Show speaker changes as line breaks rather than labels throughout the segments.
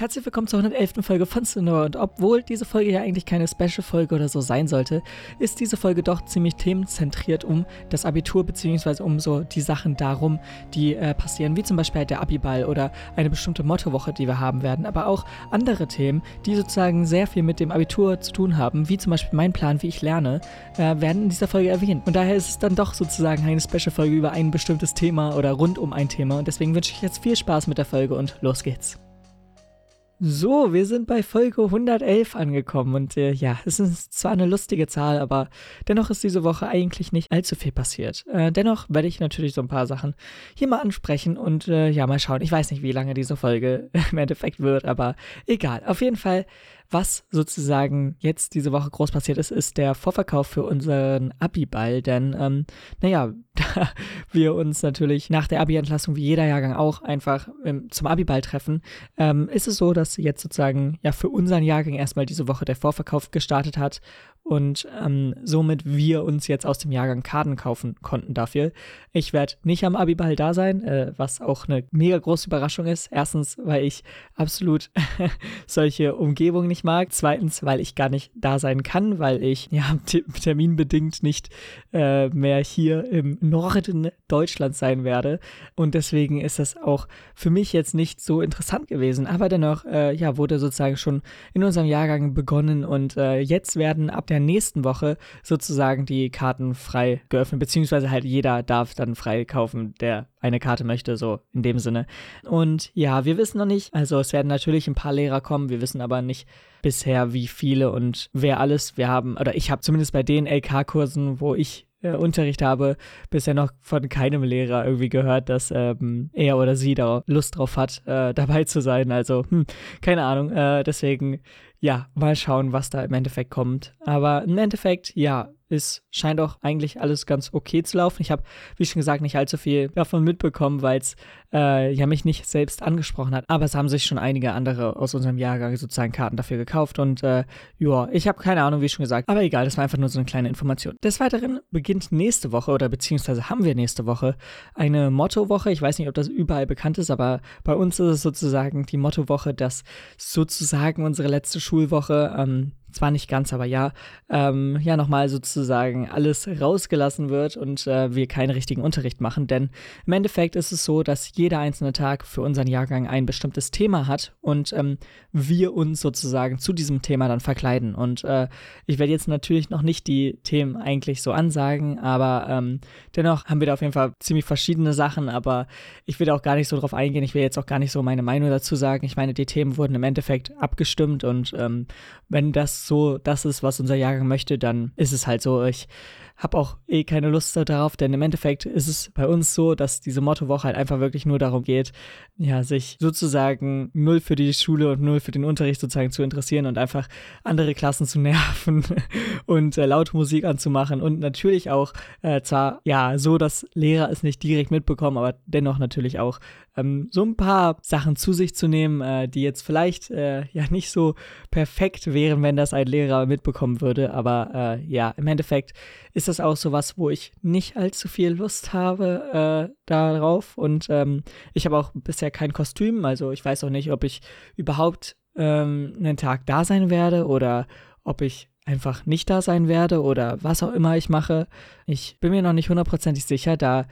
Herzlich willkommen zur 111. Folge von Sonora und obwohl diese Folge ja eigentlich keine Special-Folge oder so sein sollte, ist diese Folge doch ziemlich themenzentriert um das Abitur beziehungsweise um so die Sachen darum, die äh, passieren, wie zum Beispiel halt der Abiball oder eine bestimmte Mottowoche, die wir haben werden, aber auch andere Themen, die sozusagen sehr viel mit dem Abitur zu tun haben, wie zum Beispiel mein Plan, wie ich lerne, äh, werden in dieser Folge erwähnt. Und daher ist es dann doch sozusagen eine Special-Folge über ein bestimmtes Thema oder rund um ein Thema und deswegen wünsche ich jetzt viel Spaß mit der Folge und los geht's. So, wir sind bei Folge 111 angekommen und äh, ja, es ist zwar eine lustige Zahl, aber dennoch ist diese Woche eigentlich nicht allzu viel passiert. Äh, dennoch werde ich natürlich so ein paar Sachen hier mal ansprechen und äh, ja, mal schauen. Ich weiß nicht, wie lange diese Folge im Endeffekt wird, aber egal. Auf jeden Fall was sozusagen jetzt diese Woche groß passiert ist, ist der Vorverkauf für unseren Abi-Ball. Denn, ähm, naja, da wir uns natürlich nach der Abi-Entlassung wie jeder Jahrgang auch einfach ähm, zum Abi-Ball treffen, ähm, ist es so, dass jetzt sozusagen ja für unseren Jahrgang erstmal diese Woche der Vorverkauf gestartet hat und ähm, somit wir uns jetzt aus dem Jahrgang Karten kaufen konnten dafür. Ich werde nicht am Abiball da sein, äh, was auch eine mega große Überraschung ist. Erstens, weil ich absolut solche Umgebungen nicht mag. Zweitens, weil ich gar nicht da sein kann, weil ich ja terminbedingt nicht äh, mehr hier im Norden Deutschlands sein werde. Und deswegen ist das auch für mich jetzt nicht so interessant gewesen. Aber dennoch, äh, ja, wurde sozusagen schon in unserem Jahrgang begonnen und äh, jetzt werden ab der nächsten Woche sozusagen die Karten frei geöffnet, beziehungsweise halt jeder darf dann frei kaufen, der eine Karte möchte, so in dem Sinne. Und ja, wir wissen noch nicht, also es werden natürlich ein paar Lehrer kommen, wir wissen aber nicht bisher, wie viele und wer alles. Wir haben, oder ich habe zumindest bei den LK-Kursen, wo ich äh, Unterricht habe, bisher noch von keinem Lehrer irgendwie gehört, dass ähm, er oder sie da Lust drauf hat, äh, dabei zu sein. Also, hm, keine Ahnung. Äh, deswegen ja, mal schauen, was da im Endeffekt kommt. Aber im Endeffekt, ja, es scheint auch eigentlich alles ganz okay zu laufen. Ich habe, wie schon gesagt, nicht allzu viel davon mitbekommen, weil es äh, ja mich nicht selbst angesprochen hat. Aber es haben sich schon einige andere aus unserem Jahrgang sozusagen Karten dafür gekauft. Und äh, ja, ich habe keine Ahnung, wie schon gesagt. Aber egal, das war einfach nur so eine kleine Information. Des Weiteren beginnt nächste Woche oder beziehungsweise haben wir nächste Woche eine Mottowoche. Ich weiß nicht, ob das überall bekannt ist, aber bei uns ist es sozusagen die Mottowoche, dass sozusagen unsere letzte Schulwoche ähm, zwar nicht ganz, aber ja, ähm, ja nochmal sozusagen alles rausgelassen wird und äh, wir keinen richtigen Unterricht machen. Denn im Endeffekt ist es so, dass jeder einzelne Tag für unseren Jahrgang ein bestimmtes Thema hat und ähm, wir uns sozusagen zu diesem Thema dann verkleiden. Und äh, ich werde jetzt natürlich noch nicht die Themen eigentlich so ansagen, aber ähm, dennoch haben wir da auf jeden Fall ziemlich verschiedene Sachen, aber ich will auch gar nicht so drauf eingehen. Ich will jetzt auch gar nicht so meine Meinung dazu sagen. Ich meine, die Themen wurden im Endeffekt abgestimmt und ähm, wenn das so das ist, was unser Jahrgang möchte, dann ist es halt so. Ich habe auch eh keine Lust darauf, denn im Endeffekt ist es bei uns so, dass diese Mottowoche halt einfach wirklich nur darum geht, ja, sich sozusagen null für die Schule und null für den Unterricht sozusagen zu interessieren und einfach andere Klassen zu nerven und äh, laute Musik anzumachen und natürlich auch äh, zwar ja so, dass Lehrer es nicht direkt mitbekommen, aber dennoch natürlich auch ähm, so ein paar Sachen zu sich zu nehmen, äh, die jetzt vielleicht äh, ja nicht so perfekt wären, wenn das ein Lehrer mitbekommen würde, aber äh, ja, im Endeffekt ist das auch so was, wo ich nicht allzu viel Lust habe äh, darauf. Und ähm, ich habe auch bisher kein Kostüm, also ich weiß auch nicht, ob ich überhaupt ähm, einen Tag da sein werde oder ob ich einfach nicht da sein werde oder was auch immer ich mache. Ich bin mir noch nicht hundertprozentig sicher, da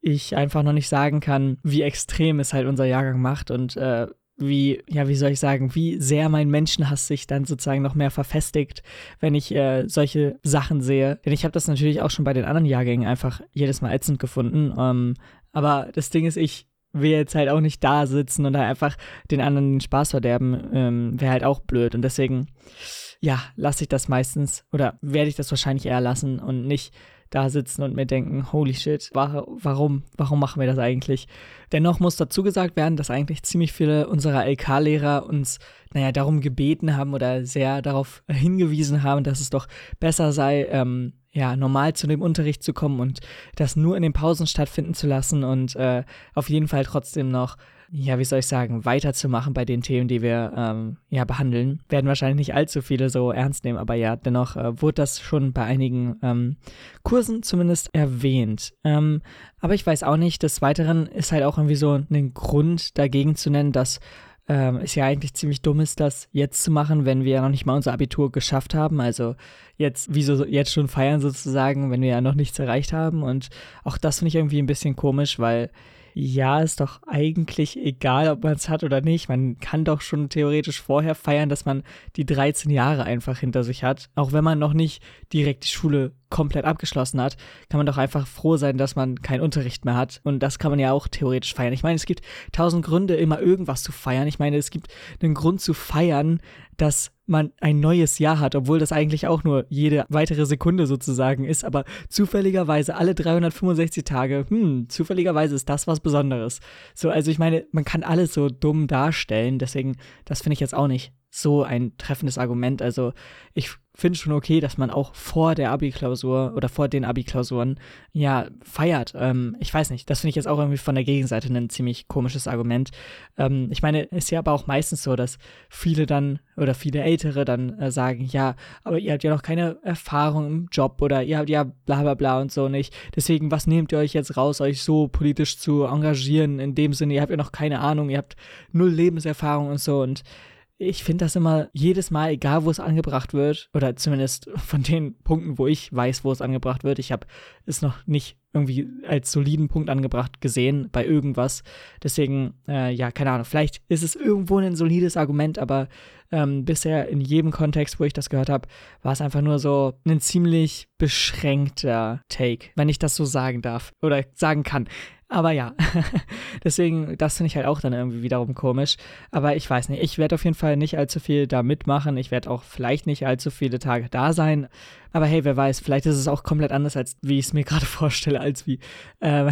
ich einfach noch nicht sagen kann, wie extrem es halt unser Jahrgang macht. Und äh, wie, ja, wie soll ich sagen, wie sehr mein Menschenhass sich dann sozusagen noch mehr verfestigt, wenn ich äh, solche Sachen sehe. Denn ich habe das natürlich auch schon bei den anderen Jahrgängen einfach jedes Mal ätzend gefunden. Ähm, aber das Ding ist, ich will jetzt halt auch nicht da sitzen und da einfach den anderen den Spaß verderben, ähm, wäre halt auch blöd. Und deswegen, ja, lasse ich das meistens oder werde ich das wahrscheinlich eher lassen und nicht da sitzen und mir denken, holy shit, warum, warum machen wir das eigentlich? Dennoch muss dazu gesagt werden, dass eigentlich ziemlich viele unserer LK-Lehrer uns, naja, darum gebeten haben oder sehr darauf hingewiesen haben, dass es doch besser sei, ähm, ja, normal zu dem Unterricht zu kommen und das nur in den Pausen stattfinden zu lassen und äh, auf jeden Fall trotzdem noch ja, wie soll ich sagen, weiterzumachen bei den Themen, die wir ähm, ja behandeln. Werden wahrscheinlich nicht allzu viele so ernst nehmen, aber ja, dennoch äh, wurde das schon bei einigen ähm, Kursen zumindest erwähnt. Ähm, aber ich weiß auch nicht, des Weiteren ist halt auch irgendwie so ein Grund dagegen zu nennen, dass ähm, es ja eigentlich ziemlich dumm ist, das jetzt zu machen, wenn wir ja noch nicht mal unser Abitur geschafft haben. Also jetzt, wieso jetzt schon feiern sozusagen, wenn wir ja noch nichts erreicht haben. Und auch das finde ich irgendwie ein bisschen komisch, weil ja, ist doch eigentlich egal, ob man es hat oder nicht. Man kann doch schon theoretisch vorher feiern, dass man die 13 Jahre einfach hinter sich hat. Auch wenn man noch nicht direkt die Schule komplett abgeschlossen hat, kann man doch einfach froh sein, dass man keinen Unterricht mehr hat. Und das kann man ja auch theoretisch feiern. Ich meine, es gibt tausend Gründe, immer irgendwas zu feiern. Ich meine, es gibt einen Grund zu feiern, dass man ein neues Jahr hat, obwohl das eigentlich auch nur jede weitere Sekunde sozusagen ist, aber zufälligerweise alle 365 Tage, hm, zufälligerweise ist das was Besonderes. So, also ich meine, man kann alles so dumm darstellen, deswegen, das finde ich jetzt auch nicht so ein treffendes Argument. Also ich finde schon okay, dass man auch vor der Abi-Klausur oder vor den Abi-Klausuren ja feiert. Ähm, ich weiß nicht, das finde ich jetzt auch irgendwie von der Gegenseite ein ziemlich komisches Argument. Ähm, ich meine, ist ja aber auch meistens so, dass viele dann oder viele Ältere dann äh, sagen, ja, aber ihr habt ja noch keine Erfahrung im Job oder ihr habt ja bla bla bla und so nicht. Deswegen, was nehmt ihr euch jetzt raus, euch so politisch zu engagieren? In dem Sinne, ihr habt ja noch keine Ahnung, ihr habt null Lebenserfahrung und so und ich finde das immer jedes Mal, egal wo es angebracht wird, oder zumindest von den Punkten, wo ich weiß, wo es angebracht wird. Ich habe es noch nicht irgendwie als soliden Punkt angebracht gesehen bei irgendwas. Deswegen, äh, ja, keine Ahnung, vielleicht ist es irgendwo ein solides Argument, aber ähm, bisher in jedem Kontext, wo ich das gehört habe, war es einfach nur so ein ziemlich beschränkter Take, wenn ich das so sagen darf oder sagen kann. Aber ja, deswegen, das finde ich halt auch dann irgendwie wiederum komisch. Aber ich weiß nicht, ich werde auf jeden Fall nicht allzu viel da mitmachen. Ich werde auch vielleicht nicht allzu viele Tage da sein. Aber hey, wer weiß, vielleicht ist es auch komplett anders, als wie ich es mir gerade vorstelle, als wie. Ähm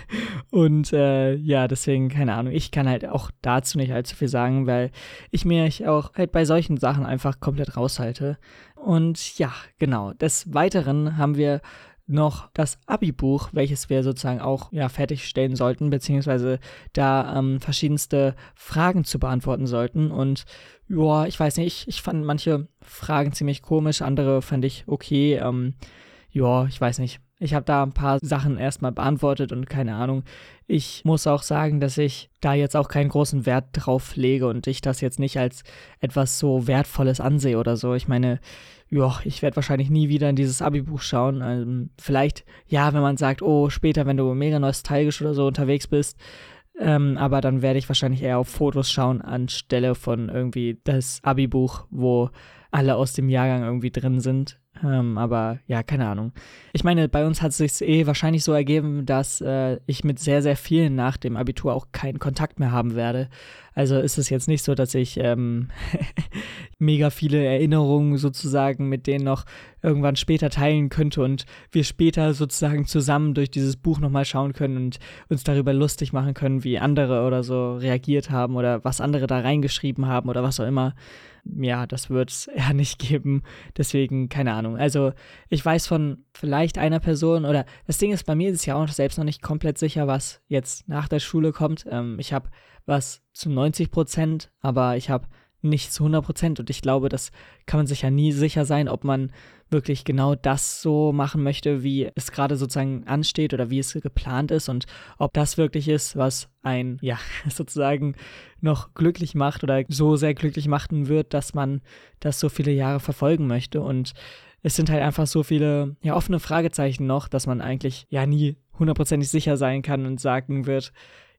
und äh, ja, deswegen, keine Ahnung, ich kann halt auch dazu nicht allzu viel sagen, weil ich mir auch halt bei solchen Sachen einfach komplett raushalte. Und ja, genau. Des Weiteren haben wir noch das Abi-Buch, welches wir sozusagen auch ja, fertigstellen sollten, beziehungsweise da ähm, verschiedenste Fragen zu beantworten sollten. Und ja, ich weiß nicht, ich, ich fand manche Fragen ziemlich komisch, andere fand ich okay. Ähm, ja, ich weiß nicht. Ich habe da ein paar Sachen erstmal beantwortet und keine Ahnung. Ich muss auch sagen, dass ich da jetzt auch keinen großen Wert drauf lege und ich das jetzt nicht als etwas so Wertvolles ansehe oder so. Ich meine, ja, ich werde wahrscheinlich nie wieder in dieses Abi-Buch schauen. Ähm, vielleicht, ja, wenn man sagt, oh, später, wenn du mega nostalgisch oder so unterwegs bist. Ähm, aber dann werde ich wahrscheinlich eher auf Fotos schauen, anstelle von irgendwie das Abi-Buch, wo alle aus dem Jahrgang irgendwie drin sind. Ähm, aber ja, keine Ahnung. Ich meine, bei uns hat es sich eh wahrscheinlich so ergeben, dass äh, ich mit sehr, sehr vielen nach dem Abitur auch keinen Kontakt mehr haben werde. Also ist es jetzt nicht so, dass ich ähm, mega viele Erinnerungen sozusagen mit denen noch irgendwann später teilen könnte und wir später sozusagen zusammen durch dieses Buch nochmal schauen können und uns darüber lustig machen können, wie andere oder so reagiert haben oder was andere da reingeschrieben haben oder was auch immer ja, das wird es eher nicht geben. Deswegen, keine Ahnung. Also, ich weiß von vielleicht einer Person oder das Ding ist, bei mir ist es ja auch selbst noch nicht komplett sicher, was jetzt nach der Schule kommt. Ähm, ich habe was zu 90 Prozent, aber ich habe nicht zu 100 Prozent. Und ich glaube, das kann man sich ja nie sicher sein, ob man wirklich genau das so machen möchte, wie es gerade sozusagen ansteht oder wie es geplant ist und ob das wirklich ist, was ein, ja, sozusagen noch glücklich macht oder so sehr glücklich machen wird, dass man das so viele Jahre verfolgen möchte. Und es sind halt einfach so viele ja, offene Fragezeichen noch, dass man eigentlich ja nie hundertprozentig sicher sein kann und sagen wird,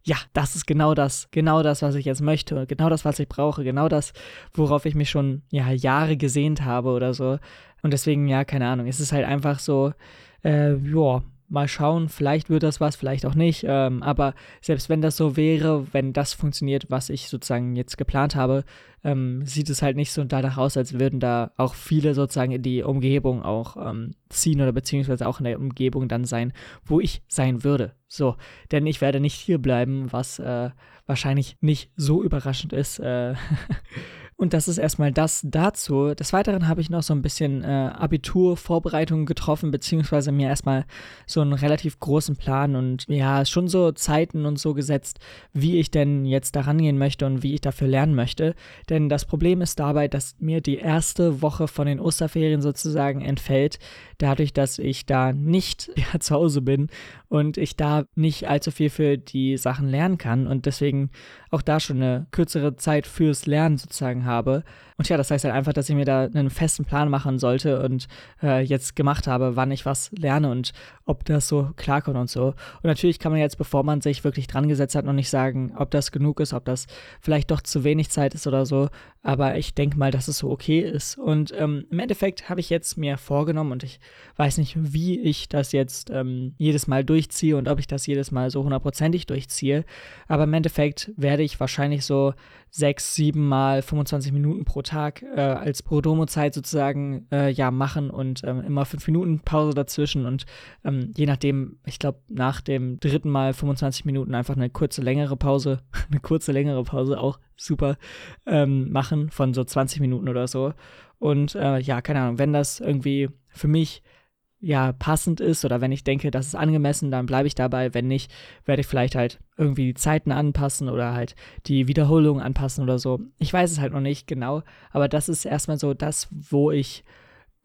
ja, das ist genau das, genau das, was ich jetzt möchte, genau das, was ich brauche, genau das, worauf ich mich schon ja Jahre gesehnt habe oder so. Und deswegen, ja, keine Ahnung, es ist halt einfach so, äh, ja, mal schauen, vielleicht wird das was, vielleicht auch nicht. Ähm, aber selbst wenn das so wäre, wenn das funktioniert, was ich sozusagen jetzt geplant habe, ähm, sieht es halt nicht so danach aus, als würden da auch viele sozusagen in die Umgebung auch ähm, ziehen oder beziehungsweise auch in der Umgebung dann sein, wo ich sein würde. So, denn ich werde nicht hier bleiben, was äh, wahrscheinlich nicht so überraschend ist. Äh Und das ist erstmal das dazu. Des Weiteren habe ich noch so ein bisschen äh, Abiturvorbereitungen getroffen, beziehungsweise mir erstmal so einen relativ großen Plan und ja, schon so Zeiten und so gesetzt, wie ich denn jetzt da rangehen möchte und wie ich dafür lernen möchte. Denn das Problem ist dabei, dass mir die erste Woche von den Osterferien sozusagen entfällt, dadurch, dass ich da nicht ja, zu Hause bin und ich da nicht allzu viel für die Sachen lernen kann und deswegen auch da schon eine kürzere Zeit fürs Lernen sozusagen habe. habe, Und ja, das heißt halt einfach, dass ich mir da einen festen Plan machen sollte und äh, jetzt gemacht habe, wann ich was lerne und ob das so klarkommt und so. Und natürlich kann man jetzt, bevor man sich wirklich dran gesetzt hat, noch nicht sagen, ob das genug ist, ob das vielleicht doch zu wenig Zeit ist oder so. Aber ich denke mal, dass es so okay ist. Und ähm, im Endeffekt habe ich jetzt mir vorgenommen und ich weiß nicht, wie ich das jetzt ähm, jedes Mal durchziehe und ob ich das jedes Mal so hundertprozentig durchziehe. Aber im Endeffekt werde ich wahrscheinlich so sechs, sieben Mal 25 Minuten pro Tag äh, als Prodomo-Zeit sozusagen äh, ja machen und ähm, immer fünf Minuten Pause dazwischen und ähm, je nachdem, ich glaube, nach dem dritten Mal 25 Minuten einfach eine kurze, längere Pause, eine kurze, längere Pause auch super ähm, machen von so 20 Minuten oder so. Und äh, ja, keine Ahnung, wenn das irgendwie für mich ja passend ist oder wenn ich denke, das ist angemessen, dann bleibe ich dabei. Wenn nicht, werde ich vielleicht halt irgendwie die Zeiten anpassen oder halt die Wiederholung anpassen oder so. Ich weiß es halt noch nicht genau, aber das ist erstmal so das, wo ich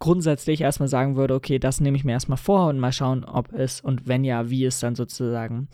grundsätzlich erstmal sagen würde, okay, das nehme ich mir erstmal vor und mal schauen, ob es und wenn ja, wie es dann sozusagen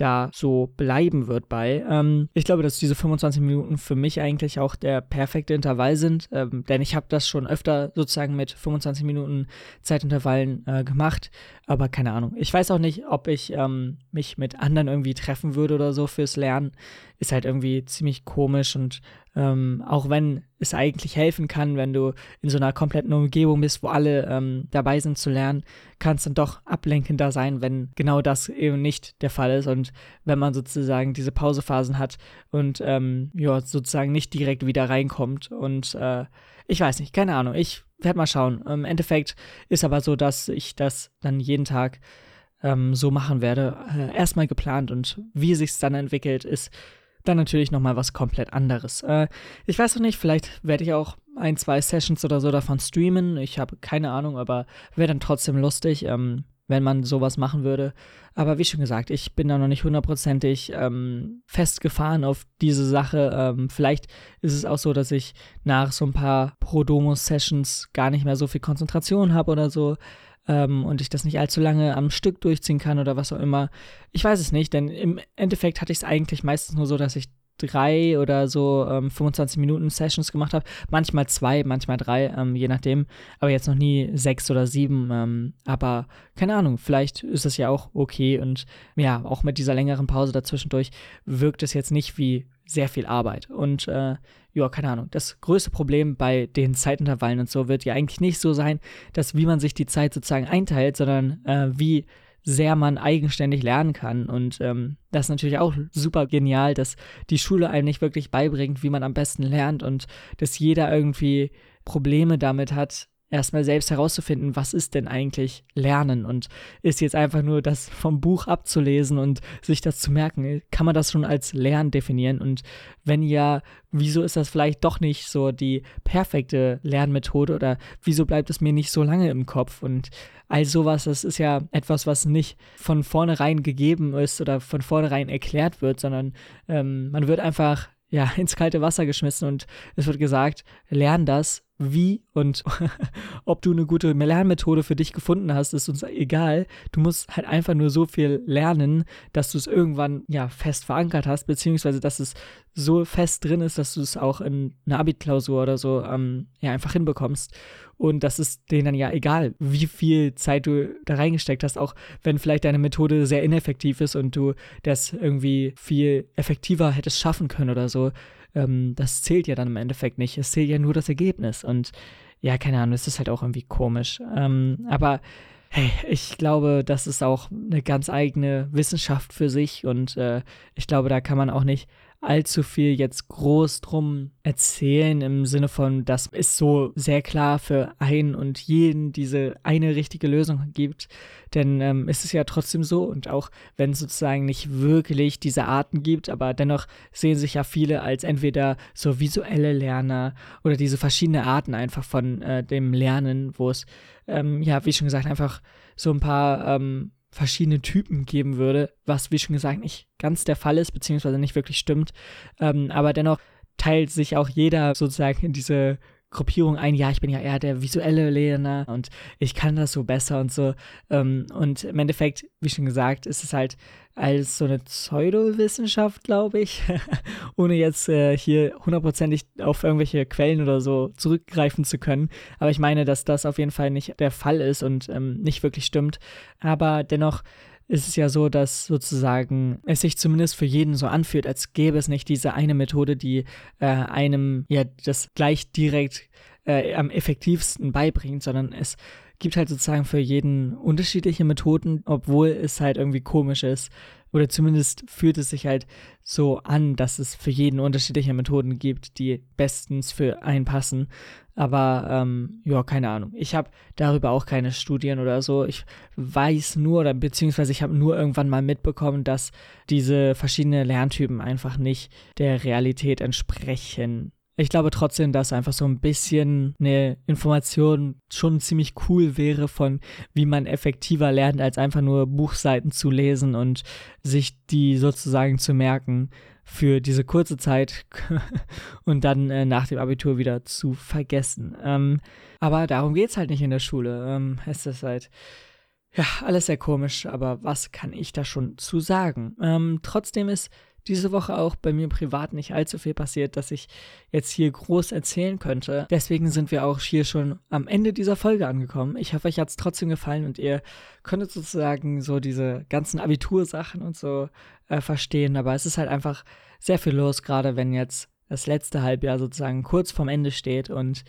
da so bleiben wird bei. Ähm, ich glaube, dass diese 25 Minuten für mich eigentlich auch der perfekte Intervall sind, ähm, denn ich habe das schon öfter sozusagen mit 25 Minuten Zeitintervallen äh, gemacht, aber keine Ahnung. Ich weiß auch nicht, ob ich ähm, mich mit anderen irgendwie treffen würde oder so fürs Lernen. Ist halt irgendwie ziemlich komisch und ähm, auch wenn es eigentlich helfen kann, wenn du in so einer kompletten Umgebung bist, wo alle ähm, dabei sind zu lernen, kann es dann doch ablenkender sein, wenn genau das eben nicht der Fall ist und wenn man sozusagen diese Pausephasen hat und ähm, ja, sozusagen nicht direkt wieder reinkommt. Und äh, ich weiß nicht, keine Ahnung, ich werde mal schauen. Im Endeffekt ist aber so, dass ich das dann jeden Tag ähm, so machen werde. Äh, erstmal geplant und wie sich es dann entwickelt, ist dann natürlich nochmal was komplett anderes. Äh, ich weiß noch nicht, vielleicht werde ich auch ein, zwei Sessions oder so davon streamen. Ich habe keine Ahnung, aber wäre dann trotzdem lustig, ähm, wenn man sowas machen würde. Aber wie schon gesagt, ich bin da noch nicht hundertprozentig ähm, festgefahren auf diese Sache. Ähm, vielleicht ist es auch so, dass ich nach so ein paar Pro-Domo-Sessions gar nicht mehr so viel Konzentration habe oder so ähm, und ich das nicht allzu lange am Stück durchziehen kann oder was auch immer. Ich weiß es nicht, denn im Endeffekt hatte ich es eigentlich meistens nur so, dass ich drei oder so ähm, 25 Minuten Sessions gemacht habe. Manchmal zwei, manchmal drei, ähm, je nachdem. Aber jetzt noch nie sechs oder sieben. Ähm, aber keine Ahnung, vielleicht ist es ja auch okay. Und ja, auch mit dieser längeren Pause dazwischendurch wirkt es jetzt nicht wie sehr viel Arbeit. Und äh, ja, keine Ahnung. Das größte Problem bei den Zeitintervallen und so wird ja eigentlich nicht so sein, dass wie man sich die Zeit sozusagen einteilt, sondern äh, wie sehr man eigenständig lernen kann. Und ähm, das ist natürlich auch super genial, dass die Schule einem nicht wirklich beibringt, wie man am besten lernt und dass jeder irgendwie Probleme damit hat, erstmal selbst herauszufinden, was ist denn eigentlich Lernen? Und ist jetzt einfach nur das vom Buch abzulesen und sich das zu merken, kann man das schon als Lernen definieren? Und wenn ja, wieso ist das vielleicht doch nicht so die perfekte Lernmethode oder wieso bleibt es mir nicht so lange im Kopf? Und all sowas, das ist ja etwas, was nicht von vornherein gegeben ist oder von vornherein erklärt wird, sondern ähm, man wird einfach ja, ins kalte Wasser geschmissen und es wird gesagt, lern das, wie und ob du eine gute Lernmethode für dich gefunden hast, ist uns egal. Du musst halt einfach nur so viel lernen, dass du es irgendwann ja fest verankert hast, beziehungsweise dass es so fest drin ist, dass du es auch in einer Abi-Klausur oder so ähm, ja einfach hinbekommst. Und das ist denen dann ja egal, wie viel Zeit du da reingesteckt hast, auch wenn vielleicht deine Methode sehr ineffektiv ist und du das irgendwie viel effektiver hättest schaffen können oder so ähm, das zählt ja dann im Endeffekt nicht. Es zählt ja nur das Ergebnis. Und ja, keine Ahnung, das ist halt auch irgendwie komisch. Ähm, aber hey, ich glaube, das ist auch eine ganz eigene Wissenschaft für sich und äh, ich glaube, da kann man auch nicht allzu viel jetzt groß drum erzählen im Sinne von, dass es so sehr klar für einen und jeden diese eine richtige Lösung gibt. Denn ähm, es ist ja trotzdem so und auch wenn es sozusagen nicht wirklich diese Arten gibt, aber dennoch sehen sich ja viele als entweder so visuelle Lerner oder diese verschiedenen Arten einfach von äh, dem Lernen, wo es ähm, ja, wie schon gesagt, einfach so ein paar ähm, verschiedene Typen geben würde, was wie schon gesagt nicht ganz der Fall ist, beziehungsweise nicht wirklich stimmt. Ähm, aber dennoch teilt sich auch jeder sozusagen in diese Gruppierung ein, ja, ich bin ja eher der visuelle Lerner und ich kann das so besser und so. Ähm, und im Endeffekt, wie schon gesagt, ist es halt als so eine Pseudowissenschaft, glaube ich, ohne jetzt äh, hier hundertprozentig auf irgendwelche Quellen oder so zurückgreifen zu können. Aber ich meine, dass das auf jeden Fall nicht der Fall ist und ähm, nicht wirklich stimmt. Aber dennoch ist es ja so, dass sozusagen es sich zumindest für jeden so anfühlt, als gäbe es nicht diese eine Methode, die äh, einem ja das gleich direkt äh, am effektivsten beibringt, sondern es gibt halt sozusagen für jeden unterschiedliche Methoden, obwohl es halt irgendwie komisch ist. Oder zumindest fühlt es sich halt so an, dass es für jeden unterschiedliche Methoden gibt, die bestens für einen passen. Aber ähm, ja, keine Ahnung. Ich habe darüber auch keine Studien oder so. Ich weiß nur, oder beziehungsweise ich habe nur irgendwann mal mitbekommen, dass diese verschiedenen Lerntypen einfach nicht der Realität entsprechen. Ich glaube trotzdem, dass einfach so ein bisschen eine Information schon ziemlich cool wäre von, wie man effektiver lernt, als einfach nur Buchseiten zu lesen und sich die sozusagen zu merken für diese kurze Zeit und dann äh, nach dem Abitur wieder zu vergessen. Ähm, aber darum geht es halt nicht in der Schule. Ähm, es ist halt, ja, alles sehr komisch, aber was kann ich da schon zu sagen? Ähm, trotzdem ist diese Woche auch bei mir privat nicht allzu viel passiert, dass ich jetzt hier groß erzählen könnte. Deswegen sind wir auch hier schon am Ende dieser Folge angekommen. Ich hoffe, euch hat es trotzdem gefallen und ihr könntet sozusagen so diese ganzen Abitursachen und so äh, verstehen. Aber es ist halt einfach sehr viel los, gerade wenn jetzt das letzte Halbjahr sozusagen kurz vorm Ende steht und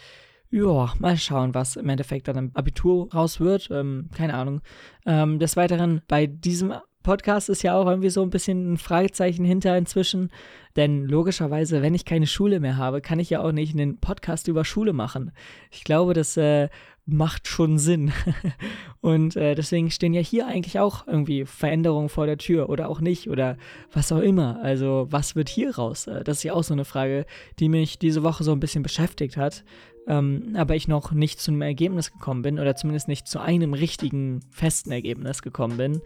ja, mal schauen, was im Endeffekt dann im Abitur raus wird. Ähm, keine Ahnung. Ähm, des Weiteren bei diesem Podcast ist ja auch irgendwie so ein bisschen ein Fragezeichen hinter inzwischen. Denn logischerweise, wenn ich keine Schule mehr habe, kann ich ja auch nicht einen Podcast über Schule machen. Ich glaube, das äh, macht schon Sinn. Und äh, deswegen stehen ja hier eigentlich auch irgendwie Veränderungen vor der Tür oder auch nicht oder was auch immer. Also was wird hier raus? Äh, das ist ja auch so eine Frage, die mich diese Woche so ein bisschen beschäftigt hat. Ähm, aber ich noch nicht zu einem Ergebnis gekommen bin oder zumindest nicht zu einem richtigen festen Ergebnis gekommen bin.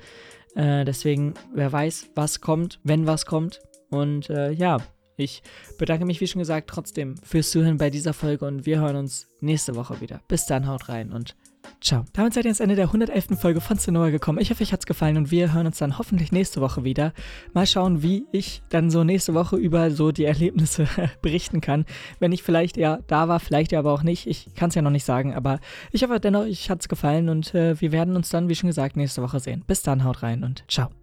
Äh, deswegen, wer weiß, was kommt, wenn was kommt. Und äh, ja, ich bedanke mich, wie schon gesagt, trotzdem fürs Zuhören bei dieser Folge und wir hören uns nächste Woche wieder. Bis dann, haut rein und ciao. Damit seid ihr ans Ende der 111. Folge von Sonora gekommen. Ich hoffe, euch hat's gefallen und wir hören uns dann hoffentlich nächste Woche wieder. Mal schauen, wie ich dann so nächste Woche über so die Erlebnisse berichten kann. Wenn ich vielleicht ja da war, vielleicht ja aber auch nicht. Ich kann es ja noch nicht sagen, aber ich hoffe dennoch, euch hat's gefallen und äh, wir werden uns dann, wie schon gesagt, nächste Woche sehen. Bis dann, haut rein und ciao.